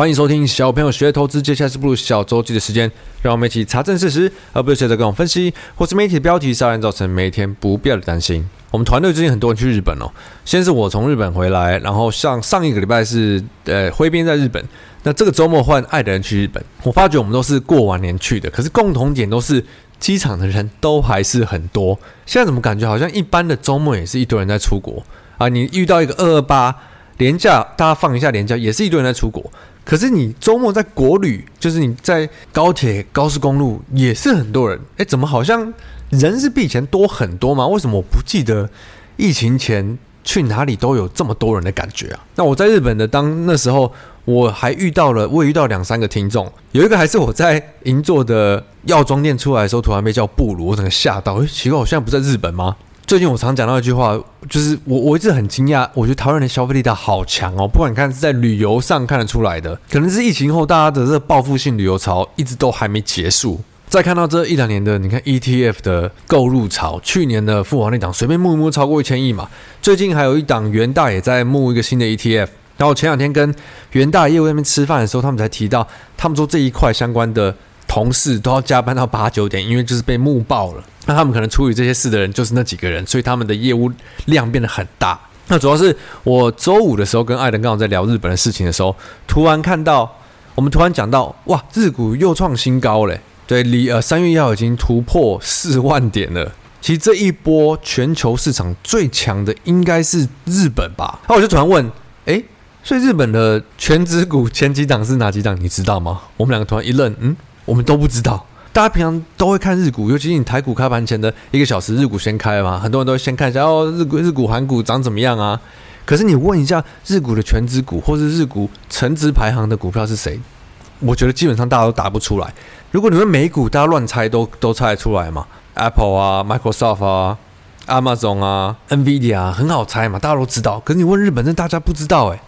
欢迎收听小朋友学投资，接下来是步入小周记的时间，让我们一起查证事实，而不是随着各种分析或是媒体的标题，让人造成每天不必要的担心。我们团队最近很多人去日本哦，先是我从日本回来，然后像上一个礼拜是呃挥鞭在日本，那这个周末换爱的人去日本，我发觉我们都是过完年去的，可是共同点都是机场的人都还是很多。现在怎么感觉好像一般的周末也是一堆人在出国啊？你遇到一个二二八。连假，大家放一下连假，也是一堆人在出国。可是你周末在国旅，就是你在高铁、高速公路，也是很多人。诶，怎么好像人是比以前多很多吗？为什么我不记得疫情前去哪里都有这么多人的感觉啊？那我在日本的当那时候，我还遇到了，我也遇到两三个听众，有一个还是我在银座的药妆店出来的时候，突然被叫布鲁，我整个吓到。诶，奇怪，我现在不在日本吗？最近我常讲到一句话，就是我我一直很惊讶，我觉得台湾人的消费力道好强哦。不管看是在旅游上看得出来的，可能是疫情后大家的这个报复性旅游潮一直都还没结束。再看到这一两年的，你看 ETF 的购入潮，去年的富华那档随便募一募超过一千亿嘛。最近还有一档元大也在募一个新的 ETF。然后前两天跟元大业务那边吃饭的时候，他们才提到，他们说这一块相关的。同事都要加班到八九点，因为就是被募爆了。那他们可能处理这些事的人就是那几个人，所以他们的业务量变得很大。那主要是我周五的时候跟艾伦刚好在聊日本的事情的时候，突然看到我们突然讲到，哇，日股又创新高嘞！对，离呃三月一号已经突破四万点了。其实这一波全球市场最强的应该是日本吧？那我就突然问，诶，所以日本的权值股前几档是哪几档？你知道吗？我们两个突然一愣，嗯。我们都不知道，大家平常都会看日股，尤其是你台股开盘前的一个小时，日股先开嘛，很多人都会先看一下哦，日股、日股、韩股涨怎么样啊？可是你问一下日股的全值股，或是日股成值排行的股票是谁？我觉得基本上大家都答不出来。如果你问美股，大家乱猜都都猜得出来嘛？Apple 啊，Microsoft 啊，Amazon 啊，NVIDIA 啊，很好猜嘛，大家都知道。可是你问日本，那大家不知道哎。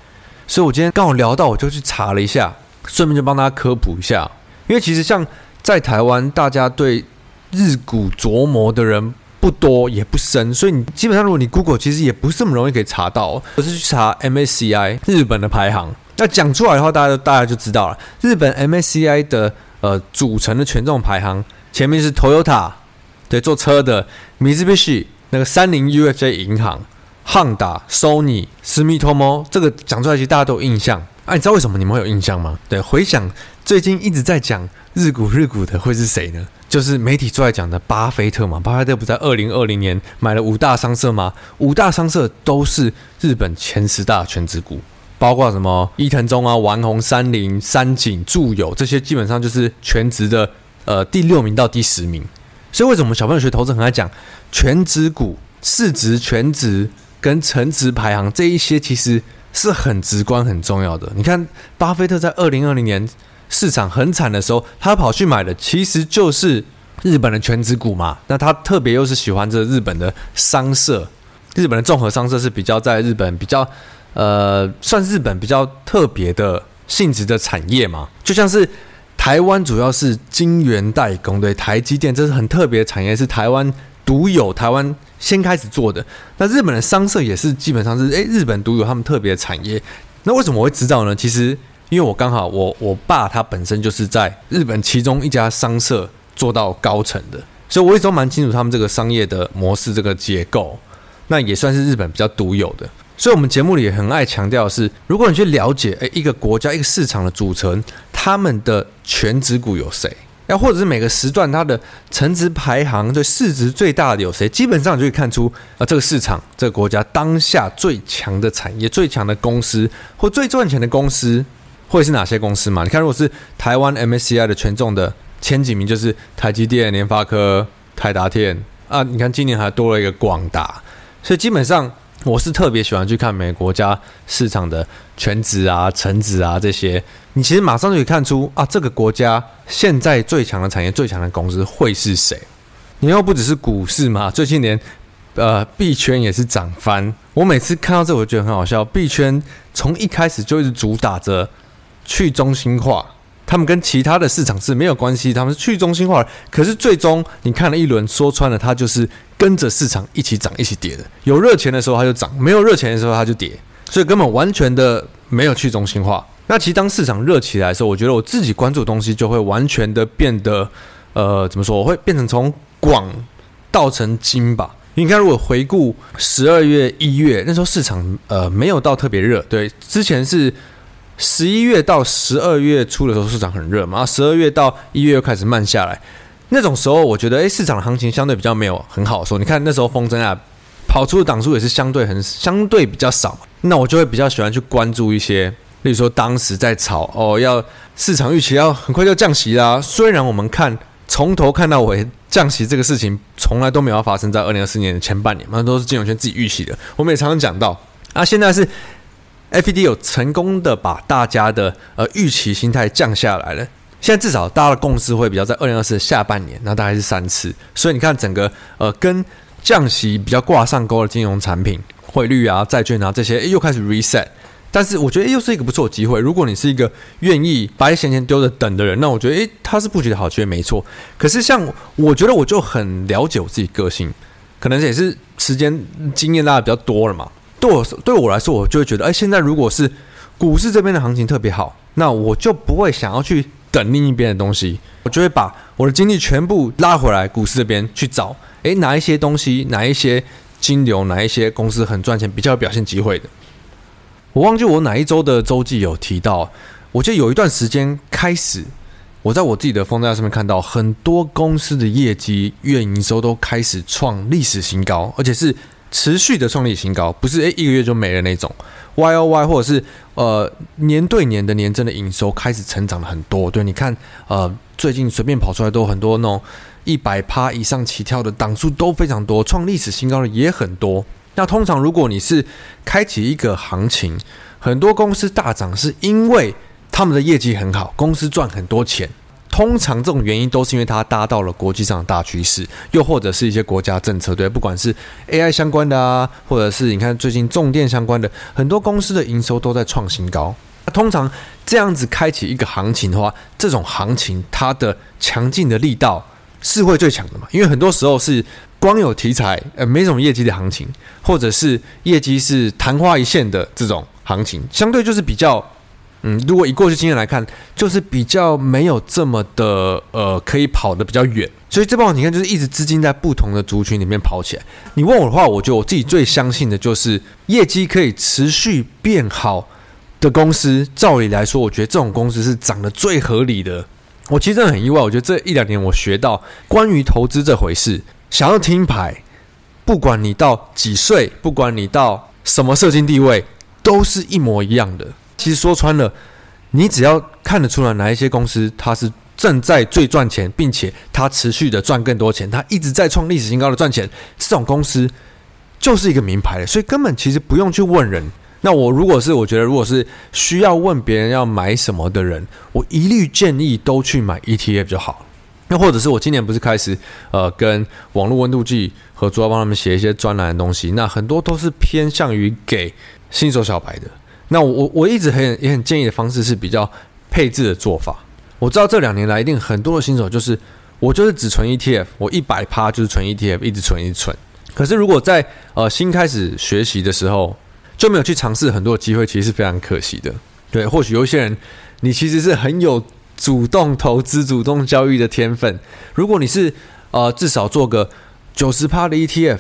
所以我今天刚好聊到，我就去查了一下，顺便就帮大家科普一下。因为其实像在台湾，大家对日股琢磨的人不多也不深，所以你基本上如果你 Google，其实也不是这么容易可以查到。我是去查 MSCI 日本的排行，那讲出来的话，大家大家就知道了。日本 MSCI 的呃组成的权重排行，前面是 Toyota，对，坐车的；Mitsubishi 那个三菱 UFJ 银行；Honda、Sony、斯密托摩，这个讲出来其实大家都有印象。哎、你知道为什么你们会有印象吗？对，回想最近一直在讲日股日股的会是谁呢？就是媒体最爱讲的巴菲特嘛。巴菲特不在二零二零年买了五大商社吗？五大商社都是日本前十大全职股，包括什么伊藤忠啊、丸红、三菱、三井、住友这些，基本上就是全职的呃第六名到第十名。所以为什么小朋友学投资很爱讲全职股、市值、全值跟成值排行这一些，其实。是很直观、很重要的。你看，巴菲特在二零二零年市场很惨的时候，他跑去买的其实就是日本的全职股嘛。那他特别又是喜欢这日本的商社，日本的综合商社是比较在日本比较呃，算日本比较特别的性质的产业嘛。就像是台湾主要是晶圆代工，对台积电，这是很特别的产业，是台湾独有，台湾。先开始做的，那日本的商社也是基本上是诶、日本独有他们特别的产业。那为什么我会知道呢？其实因为我刚好我我爸他本身就是在日本其中一家商社做到高层的，所以我一直都蛮清楚他们这个商业的模式这个结构。那也算是日本比较独有的。所以我们节目里也很爱强调是，如果你去了解诶、一个国家一个市场的组成，他们的全值股有谁？要或者是每个时段它的成值排行，对市值最大的有谁？基本上就可以看出啊，这个市场、这个国家当下最强的产业、最强的公司或最赚钱的公司会是哪些公司嘛？你看，如果是台湾 MSCI 的权重的前几名，就是台积电、联发科、台达电啊。你看今年还多了一个广达，所以基本上。我是特别喜欢去看每个国家市场的全值啊、成值啊这些，你其实马上就可以看出啊，这个国家现在最强的产业、最强的公司会是谁？你又不只是股市嘛，最近连呃币圈也是涨翻。我每次看到这，我觉得很好笑。币圈从一开始就一直主打着去中心化。他们跟其他的市场是没有关系，他们是去中心化。可是最终你看了一轮，说穿了，它就是跟着市场一起涨、一起跌的。有热钱的时候它就涨，没有热钱的时候它就跌，所以根本完全的没有去中心化。那其实当市场热起来的时候，我觉得我自己关注的东西就会完全的变得，呃，怎么说？我会变成从广到成精吧。你看，如果回顾十二月、一月那时候市场，呃，没有到特别热。对，之前是十一月到十二月初的时候市场很热嘛，十二月到一月又开始慢下来。那种时候，我觉得，哎，市场的行情相对比较没有很好的时候。你看那时候风筝啊，跑出的档数也是相对很相对比较少。那我就会比较喜欢去关注一些，例如说当时在炒哦，要市场预期要很快就降息啦。虽然我们看从头看到尾，降息这个事情从来都没有发生在二零二四年的前半年，那都是金融圈自己预期的。我们也常常讲到，啊，现在是 FED 有成功的把大家的呃预期心态降下来了。现在至少大家的共识会比较在二零二四的下半年，那大概是三次，所以你看整个呃跟降息比较挂上钩的金融产品、汇率啊、债券啊这些，又开始 reset。但是我觉得又是一个不错机会。如果你是一个愿意把闲钱丢着等的人，那我觉得诶，它是布局的好机会没错。可是像我觉得我就很了解我自己个性，可能也是时间经验拉的比较多了嘛。对我对我来说，我就会觉得，哎，现在如果是股市这边的行情特别好，那我就不会想要去。等另一边的东西，我就会把我的精力全部拉回来股市这边去找，诶，哪一些东西，哪一些金流，哪一些公司很赚钱，比较有表现机会的。我忘记我哪一周的周记有提到，我记得有一段时间开始，我在我自己的风在上面看到很多公司的业绩、月营收都开始创历史新高，而且是持续的创历史新高，不是诶一个月就没了那种。Y O Y 或者是呃年对年的年增的营收开始成长了很多，对，你看呃最近随便跑出来都很多那种一百趴以上起跳的档数都非常多，创历史新高的也很多。那通常如果你是开启一个行情，很多公司大涨是因为他们的业绩很好，公司赚很多钱。通常这种原因都是因为它搭到了国际上的大趋势，又或者是一些国家政策，对，不管是 AI 相关的啊，或者是你看最近重电相关的，很多公司的营收都在创新高。那通常这样子开启一个行情的话，这种行情它的强劲的力道是会最强的嘛？因为很多时候是光有题材，呃，没什么业绩的行情，或者是业绩是昙花一现的这种行情，相对就是比较。嗯，如果以过去经验来看，就是比较没有这么的呃，可以跑得比较远。所以这帮你看，就是一直资金在不同的族群里面跑起来。你问我的话，我觉得我自己最相信的就是业绩可以持续变好的公司。照理来说，我觉得这种公司是涨得最合理的。我其实真的很意外，我觉得这一两年我学到关于投资这回事，想要听牌，不管你到几岁，不管你到什么社经地位，都是一模一样的。其实说穿了，你只要看得出来哪一些公司它是正在最赚钱，并且它持续的赚更多钱，它一直在创历史新高的赚钱，这种公司就是一个名牌了。所以根本其实不用去问人。那我如果是我觉得如果是需要问别人要买什么的人，我一律建议都去买 ETF 就好。那或者是我今年不是开始呃跟网络温度计合作，帮他们写一些专栏的东西，那很多都是偏向于给新手小白的。那我我一直很也很建议的方式是比较配置的做法。我知道这两年来一定很多的新手就是我就是只存 ETF，我一百趴就是存 ETF，一直存一直存。可是如果在呃新开始学习的时候就没有去尝试很多机会，其实是非常可惜的。对，或许有一些人你其实是很有主动投资、主动交易的天分。如果你是呃至少做个九十趴的 ETF。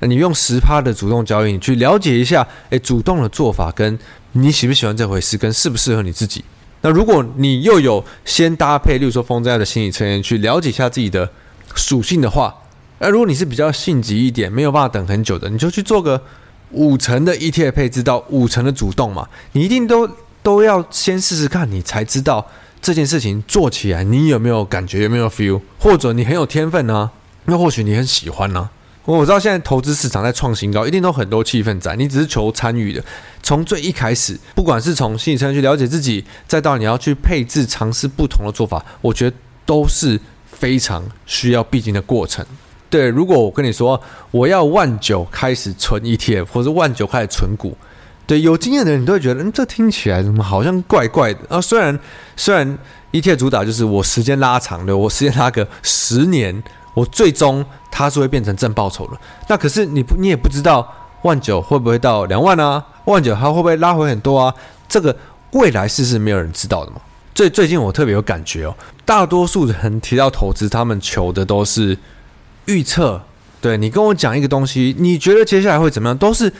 那你用十趴的主动交易，你去了解一下，诶，主动的做法跟你喜不喜欢这回事，跟适不适合你自己。那如果你又有先搭配，例如说风灾的心理测验，去了解一下自己的属性的话，那如果你是比较性急一点，没有办法等很久的，你就去做个五成的 ETF 配置到五成的主动嘛。你一定都都要先试试看，你才知道这件事情做起来你有没有感觉，有没有 feel，或者你很有天分呢、那或许你很喜欢呢、我知道现在投资市场在创新高，一定都很多气氛在。你只是求参与的，从最一开始，不管是从心理层去了解自己，再到你要去配置、尝试不同的做法，我觉得都是非常需要必经的过程。对，如果我跟你说我要万九开始存 ETF，或者万九开始存股，对，有经验的人你都会觉得，嗯，这听起来怎么好像怪怪的啊？虽然虽然 ETF 主打就是我时间拉长的，我时间拉个十年。我最终它是会变成正报酬的，那可是你不，你也不知道万九会不会到两万啊？万九它会不会拉回很多啊？这个未来事是没有人知道的嘛。最最近我特别有感觉哦，大多数人提到投资，他们求的都是预测。对，你跟我讲一个东西，你觉得接下来会怎么样？都是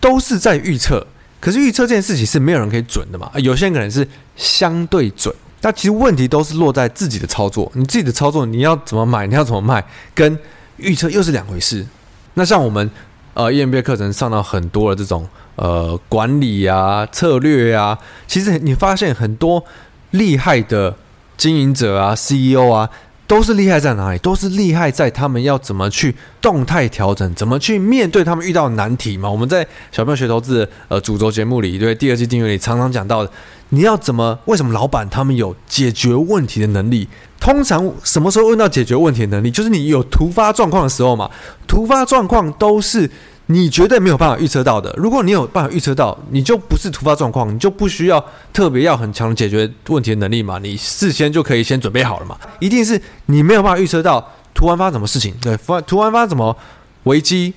都是在预测。可是预测这件事情是没有人可以准的嘛。有些人可能是相对准，但其实问题都是落在自己的操作。你自己的操作，你要怎么买，你要怎么卖，跟预测又是两回事。那像我们呃 EMBA 课程上到很多的这种呃管理呀、策略呀，其实你发现很多厉害的经营者啊、CEO 啊。都是厉害在哪里？都是厉害在他们要怎么去动态调整，怎么去面对他们遇到难题嘛。我们在小朋友学投资呃主轴节目里，对第二季订阅里常常讲到的，你要怎么？为什么老板他们有解决问题的能力？通常什么时候问到解决问题的能力？就是你有突发状况的时候嘛。突发状况都是。你绝对没有办法预测到的。如果你有办法预测到，你就不是突发状况，你就不需要特别要很强的解决问题的能力嘛。你事先就可以先准备好了嘛。一定是你没有办法预测到突然发生什么事情，对，突然发生什么危机，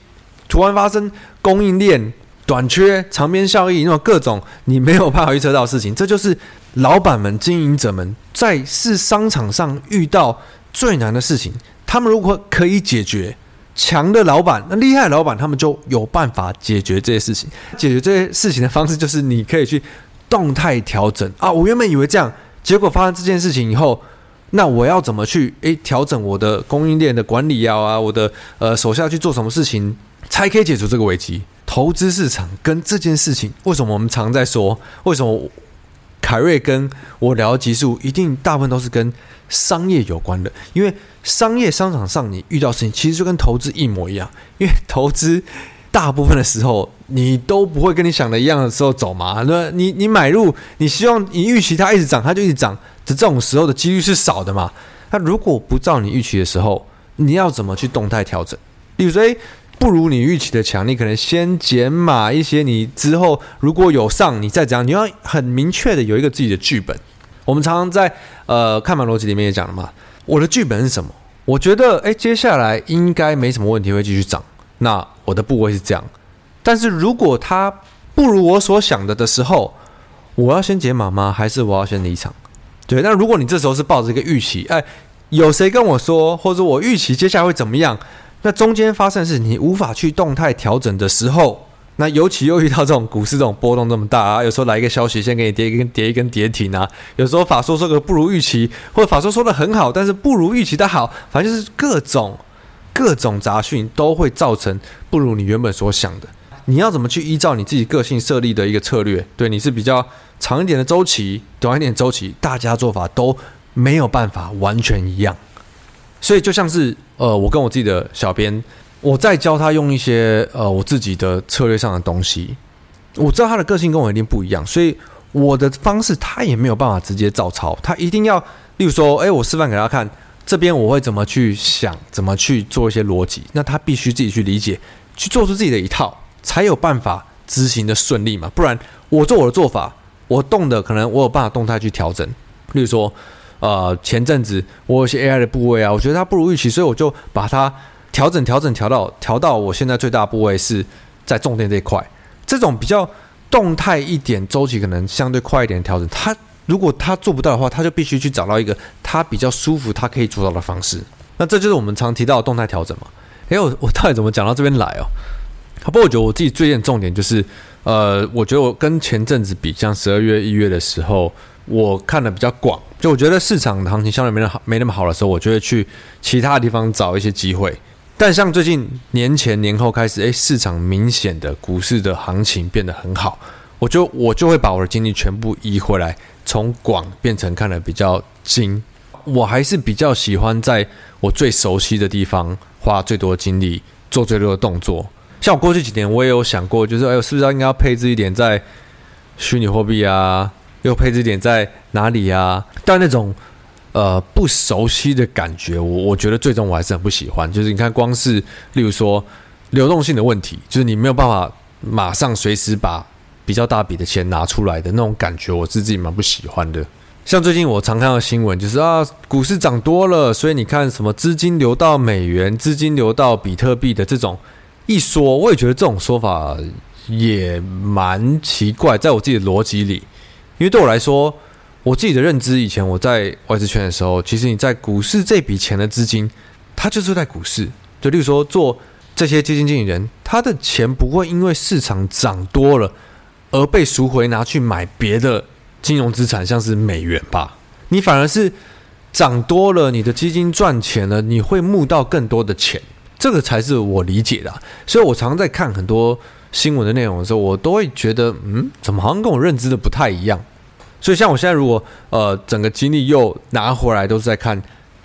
突然发生供应链短缺、长边效应，那种各种你没有办法预测到事情。这就是老板们、经营者们在是商场上遇到最难的事情。他们如果可以解决。强的老板，那厉害的老板，他们就有办法解决这些事情。解决这些事情的方式，就是你可以去动态调整啊。我原本以为这样，结果发生这件事情以后，那我要怎么去诶调整我的供应链的管理啊？我的呃手下去做什么事情，才可以解除这个危机？投资市场跟这件事情，为什么我们常在说？为什么凯瑞跟我聊的集数，一定大部分都是跟商业有关的？因为商业商场上，你遇到事情其实就跟投资一模一样，因为投资大部分的时候你都不会跟你想的一样的时候走嘛。那你你买入，你希望你预期它一直涨，它就一直涨，这种时候的几率是少的嘛。那如果不照你预期的时候，你要怎么去动态调整？例如说，不如你预期的强，你可能先减码一些，你之后如果有上，你再怎样，你要很明确的有一个自己的剧本。我们常常在呃看盘逻辑里面也讲了嘛。我的剧本是什么？我觉得，哎，接下来应该没什么问题会继续涨。那我的部位是这样，但是如果它不如我所想的的时候，我要先解码吗？还是我要先离场？对，那如果你这时候是抱着一个预期，哎，有谁跟我说，或者我预期接下来会怎么样？那中间发生的是你无法去动态调整的时候。那尤其又遇到这种股市这种波动这么大啊，有时候来一个消息，先给你跌一根跌一根跌停啊。有时候法说说个不如预期，或者法说说的很好，但是不如预期的好，反正就是各种各种杂讯都会造成不如你原本所想的。你要怎么去依照你自己个性设立的一个策略？对，你是比较长一点的周期，短一点周期，大家做法都没有办法完全一样。所以就像是呃，我跟我自己的小编。我在教他用一些呃我自己的策略上的东西，我知道他的个性跟我一定不一样，所以我的方式他也没有办法直接照抄，他一定要，例如说，诶，我示范给他看，这边我会怎么去想，怎么去做一些逻辑，那他必须自己去理解，去做出自己的一套，才有办法执行的顺利嘛，不然我做我的做法，我动的可能我有办法动态去调整，例如说，呃，前阵子我有些 AI 的部位啊，我觉得它不如预期，所以我就把它。调整调整调到调到我现在最大部位是在重点这一块，这种比较动态一点、周期可能相对快一点的调整，它如果它做不到的话，它就必须去找到一个它比较舒服、它可以做到的方式。那这就是我们常提到的动态调整嘛。诶，我我到底怎么讲到这边来哦？不过我觉得我自己最近重点就是，呃，我觉得我跟前阵子比，像十二月、一月的时候，我看的比较广，就我觉得市场行情相对没那好，没那么好的时候，我就会去其他地方找一些机会。但像最近年前年后开始，诶，市场明显的股市的行情变得很好，我就我就会把我的精力全部移回来，从广变成看的比较精。我还是比较喜欢在我最熟悉的地方花最多的精力，做最多的动作。像我过去几年，我也有想过，就是哎，我是不是应该要配置一点在虚拟货币啊，又配置点在哪里啊？但那种。呃，不熟悉的感觉，我我觉得最终我还是很不喜欢。就是你看，光是例如说流动性的问题，就是你没有办法马上随时把比较大笔的钱拿出来的那种感觉，我是自己蛮不喜欢的。像最近我常看到新闻，就是啊，股市涨多了，所以你看什么资金流到美元、资金流到比特币的这种一说，我也觉得这种说法也蛮奇怪，在我自己的逻辑里。因为对我来说，我自己的认知，以前我在外资圈的时候，其实你在股市这笔钱的资金，它就是在股市。就例如说，做这些基金经理人，他的钱不会因为市场涨多了而被赎回拿去买别的金融资产，像是美元吧。你反而是涨多了，你的基金赚钱了，你会募到更多的钱。这个才是我理解的。所以我常常在看很多新闻的内容的时候，我都会觉得，嗯，怎么好像跟我认知的不太一样。所以，像我现在如果呃整个精力又拿回来，都是在看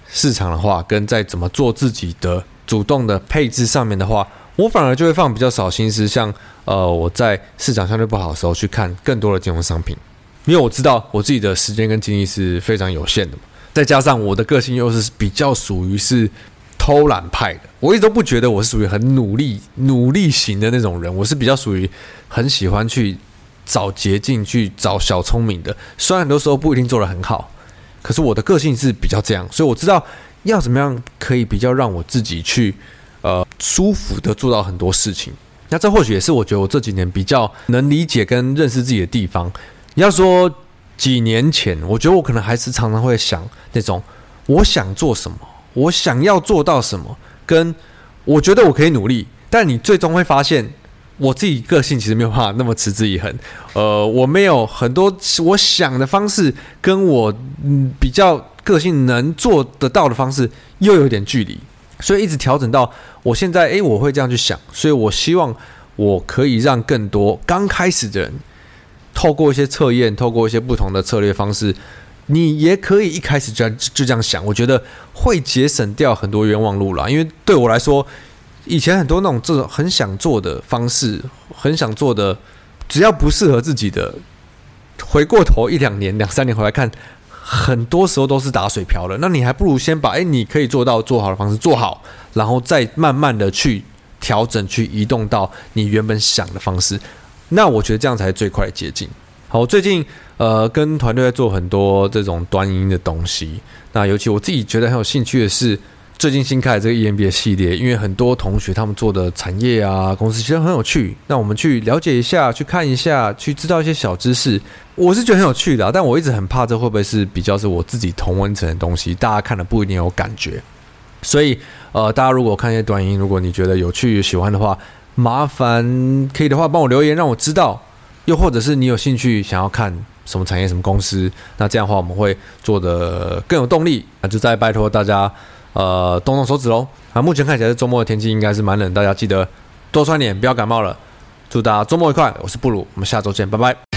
市场的话，跟在怎么做自己的主动的配置上面的话，我反而就会放比较少心思。像呃我在市场相对不好的时候，去看更多的金融商品，因为我知道我自己的时间跟精力是非常有限的嘛。再加上我的个性又是比较属于是偷懒派的，我一直都不觉得我是属于很努力努力型的那种人，我是比较属于很喜欢去。找捷径去找小聪明的，虽然很多时候不一定做得很好，可是我的个性是比较这样，所以我知道要怎么样可以比较让我自己去呃舒服的做到很多事情。那这或许也是我觉得我这几年比较能理解跟认识自己的地方。要说几年前，我觉得我可能还是常常会想那种我想做什么，我想要做到什么，跟我觉得我可以努力，但你最终会发现。我自己个性其实没有办法那么持之以恒，呃，我没有很多我想的方式，跟我嗯比较个性能做得到的方式又有点距离，所以一直调整到我现在，诶，我会这样去想，所以我希望我可以让更多刚开始的人，透过一些测验，透过一些不同的策略方式，你也可以一开始就就这样想，我觉得会节省掉很多冤枉路了，因为对我来说。以前很多那种这种很想做的方式，很想做的，只要不适合自己的，回过头一两年、两三年回来看，很多时候都是打水漂了。那你还不如先把诶你可以做到做好的方式做好，然后再慢慢的去调整、去移动到你原本想的方式。那我觉得这样才是最快的捷径。好，最近呃跟团队在做很多这种短影音的东西，那尤其我自己觉得很有兴趣的是。最近新开的这个 EMBA 系列，因为很多同学他们做的产业啊、公司其实很有趣，那我们去了解一下、去看一下、去知道一些小知识，我是觉得很有趣的啊。但我一直很怕这会不会是比较是我自己同温层的东西，大家看了不一定有感觉。所以，呃，大家如果看一些短音，如果你觉得有趣、喜欢的话，麻烦可以的话帮我留言让我知道。又或者是你有兴趣想要看什么产业、什么公司，那这样的话我们会做得更有动力。那就再拜托大家。呃，动动手指喽！啊，目前看起来是周末的天气应该是蛮冷，大家记得多穿点，不要感冒了。祝大家周末愉快，我是布鲁，我们下周见，拜拜。